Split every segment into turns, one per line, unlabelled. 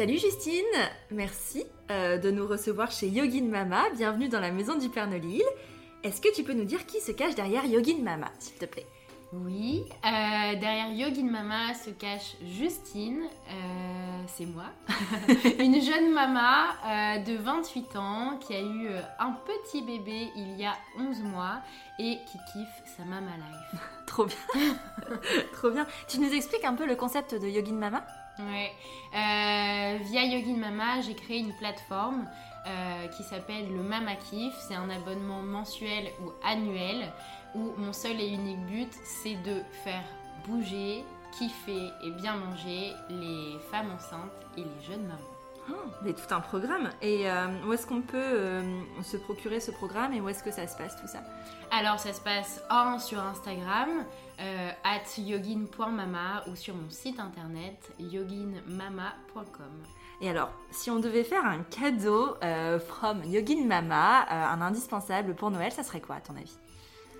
Salut Justine, merci euh, de nous recevoir chez Yogin Mama. Bienvenue dans la maison du Père Nolil. Est-ce que tu peux nous dire qui se cache derrière Yogin Mama, s'il te plaît?
Oui, euh, derrière Yogin Mama se cache Justine, euh, c'est moi, une jeune mama de 28 ans qui a eu un petit bébé il y a 11 mois et qui kiffe sa mama life.
Trop bien, trop bien. Tu nous expliques un peu le concept de Yogin Mama?
Euh, via Yogin Mama, j'ai créé une plateforme euh, qui s'appelle le Mama. C'est un abonnement mensuel ou annuel où mon seul et unique but, c'est de faire bouger, kiffer et bien manger les femmes enceintes et les jeunes mamans.
Oh, mais tout un programme. Et euh, où est-ce qu'on peut se procurer ce programme et où est-ce que ça se passe tout ça?
Alors ça se passe en sur Instagram, euh, at yogin.mama ou sur mon site internet yoginmama.com.
Et alors, si on devait faire un cadeau euh, from Yogin Mama, euh, un indispensable pour Noël, ça serait quoi à ton avis?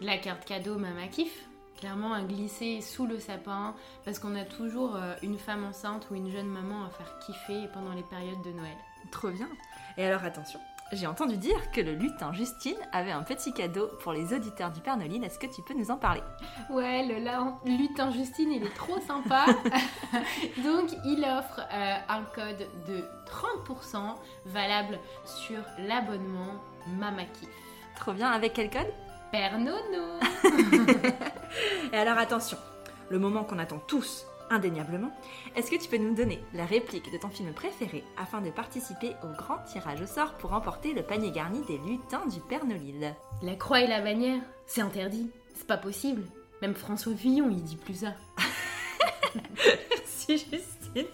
La carte cadeau Mama Kiff clairement à glisser sous le sapin parce qu'on a toujours une femme enceinte ou une jeune maman à faire kiffer pendant les périodes de Noël.
Trop bien. Et alors attention, j'ai entendu dire que le lutin Justine avait un petit cadeau pour les auditeurs du Père Noline. Est-ce que tu peux nous en parler?
Ouais, le lutin Justine, il est trop sympa. Donc, il offre euh, un code de 30% valable sur l'abonnement Mamakif.
Trop bien, avec quel code?
Père Nono
Et alors attention, le moment qu'on attend tous indéniablement. Est-ce que tu peux nous donner la réplique de ton film préféré afin de participer au grand tirage au sort pour remporter le panier garni des lutins du Père Nolil?
La croix et la bannière, c'est interdit, c'est pas possible. Même François Villon, il dit plus ça.
merci Justine. Et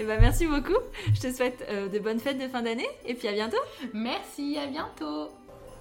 eh ben, merci beaucoup. Je te souhaite euh, de bonnes fêtes de fin d'année et puis à bientôt.
Merci, à bientôt.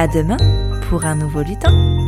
À demain pour un nouveau lutin.